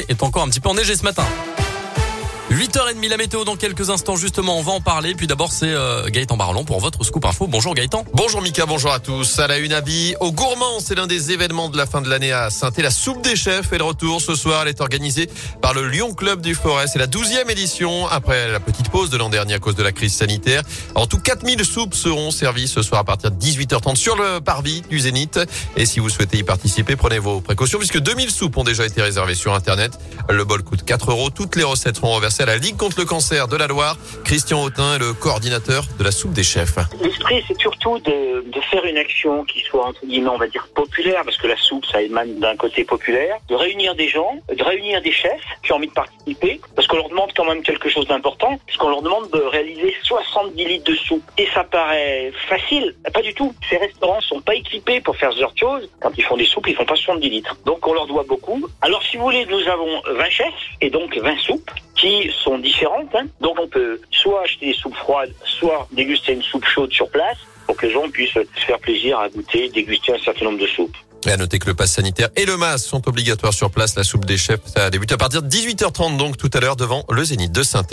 est encore un petit peu enneigé ce matin. 8h30 la météo dans quelques instants justement on va en parler puis d'abord c'est euh, Gaëtan Barlon pour votre scoop info. Bonjour Gaëtan. Bonjour Mika, bonjour à tous. À la une avis au gourmand, c'est l'un des événements de la fin de l'année à saint La soupe des chefs est de retour ce soir. Elle est organisée par le Lyon Club du Forêt. C'est la douzième édition après la petite pause de l'an dernier à cause de la crise sanitaire. En tout 4000 soupes seront servies ce soir à partir de 18h30 sur le parvis du Zénith. Et si vous souhaitez y participer, prenez vos précautions puisque 2000 soupes ont déjà été réservées sur Internet. Le bol coûte 4 euros. Toutes les recettes seront reversées à la Ligue contre le cancer de la Loire. Christian Autin est le coordinateur de la soupe des chefs. L'esprit, c'est surtout de, faire une action qui soit, entre guillemets, on va dire populaire, parce que la soupe, ça émane d'un côté populaire, de réunir des gens, de réunir des chefs qui ont envie de participer, parce qu'on leur demande quand même quelque chose d'important, puisqu'on leur demande de réaliser 70 litres de soupe. Et ça paraît facile, pas du tout. Ces restaurants sont pas équipés pour faire ce genre de choses. Quand ils font des soupes, ils font pas 70 litres. Donc on leur doit beaucoup. Alors si vous voulez, nous avons 20 chefs, et donc 20 soupes sont différentes. Hein. Donc on peut soit acheter des soupes froides, soit déguster une soupe chaude sur place pour que les gens puissent se faire plaisir à goûter, déguster un certain nombre de soupes. Et à noter que le pass sanitaire et le masque sont obligatoires sur place. La soupe des chefs, ça débute à partir de 18h30 donc tout à l'heure devant le Zénith de saint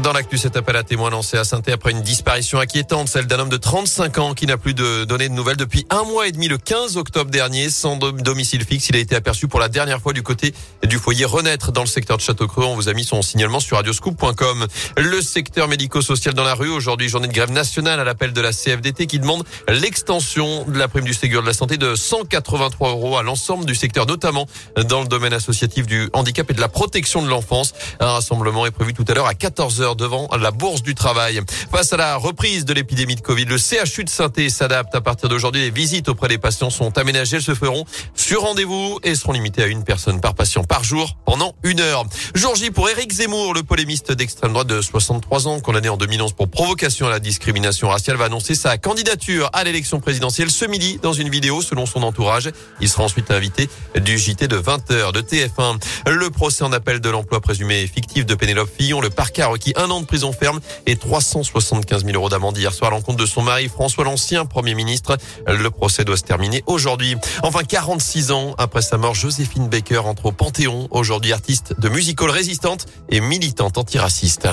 dans l'actu, cet appel à témoins lancé à saint après une disparition inquiétante, celle d'un homme de 35 ans qui n'a plus de données de nouvelles depuis un mois et demi, le 15 octobre dernier, sans domicile fixe. Il a été aperçu pour la dernière fois du côté du foyer Renaître dans le secteur de Château-Creux. On vous a mis son signalement sur radioscoop.com. Le secteur médico-social dans la rue. Aujourd'hui, journée de grève nationale à l'appel de la CFDT qui demande l'extension de la prime du Ségur de la santé de 183 euros à l'ensemble du secteur, notamment dans le domaine associatif du handicap et de la protection de l'enfance. Un rassemblement est prévu tout à l'heure à 14h devant la Bourse du Travail. Face à la reprise de l'épidémie de Covid, le CHU de saint s'adapte. À partir d'aujourd'hui, les visites auprès des patients sont aménagées. Elles se feront sur rendez-vous et seront limitées à une personne par patient par jour pendant une heure. Jour J pour Éric Zemmour, le polémiste d'extrême droite de 63 ans, condamné en 2011 pour provocation à la discrimination raciale, va annoncer sa candidature à l'élection présidentielle ce midi dans une vidéo selon son entourage. Il sera ensuite invité du JT de 20h de TF1. Le procès en appel de l'emploi présumé fictif de Pénélope Fillon, le parquet a requis un an de prison ferme et 375 000 euros d'amende hier soir à l'encontre de son mari François l'ancien Premier ministre. Le procès doit se terminer aujourd'hui. Enfin, 46 ans après sa mort, Joséphine Baker entre au Panthéon, aujourd'hui artiste de musical résistante et militante antiraciste.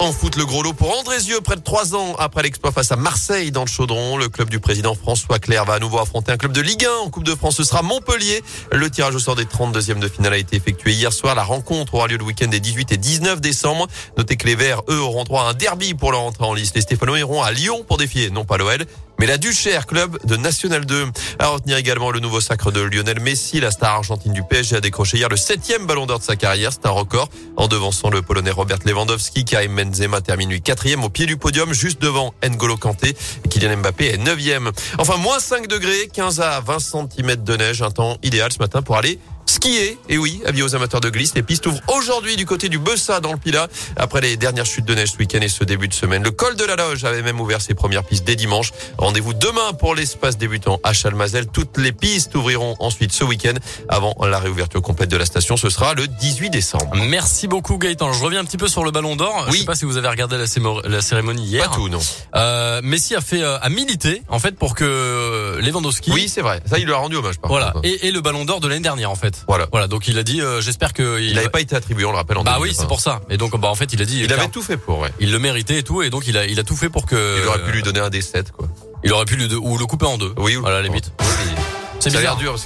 En foot, le gros lot pour Andrézieux, près de trois ans après l'exploit face à Marseille dans le Chaudron. Le club du président François Claire va à nouveau affronter un club de Ligue 1 en Coupe de France. Ce sera Montpellier. Le tirage au sort des 32e de finale a été effectué hier soir. La rencontre aura lieu le week-end des 18 et 19 décembre. Notez que les Verts, eux, auront droit à un derby pour leur entrée en liste. Les Stéphanois iront à Lyon pour défier, non pas l'OL, mais la Duchère, club de National 2. À retenir également le nouveau sacre de Lionel Messi, la star argentine du PSG a décroché hier le septième ballon d'or de sa carrière. C'est un record en devançant le Polonais Robert Lewandowski. Karim Benzema termine lui quatrième au pied du podium, juste devant N'Golo Kanté. Kylian Mbappé est neuvième. Enfin, moins 5 degrés, 15 à 20 cm de neige, un temps idéal ce matin pour aller skier. Et oui, avis aux amateurs de glisse, les pistes ouvrent aujourd'hui du côté du Bessa dans le Pila après les dernières chutes de neige ce week-end et ce début de semaine. Le col de la Loge avait même ouvert ses premières pistes dès dimanche. Rendez-vous demain pour l'espace débutant à Chalmazel. Toutes les pistes ouvriront ensuite ce week-end avant la réouverture complète de la station. Ce sera le 18 décembre. Merci beaucoup Gaëtan. Je reviens un petit peu sur le ballon d'or. Oui. Je sais pas si vous avez regardé la, cérémonie hier. Pas tout, non. Euh, Messi a fait euh, a milité en fait pour que euh, Lewandowski. Oui, c'est vrai. Ça, il lui a rendu hommage. Par voilà. Et, et, le ballon d'or de l'année dernière en fait. Voilà. Voilà. Donc il a dit, euh, j'espère que il n'avait pas été attribué, on le rappelle. En bah oui, c'est pour ça. Et donc bah en fait il a dit. Il avait tout fait pour. Ouais. Il le méritait et tout, et donc il a il a tout fait pour que. Il aurait pu lui donner un des 7 quoi. Il aurait pu lui ou le couper en deux. Oui. À la limite. C'est bizarre dur.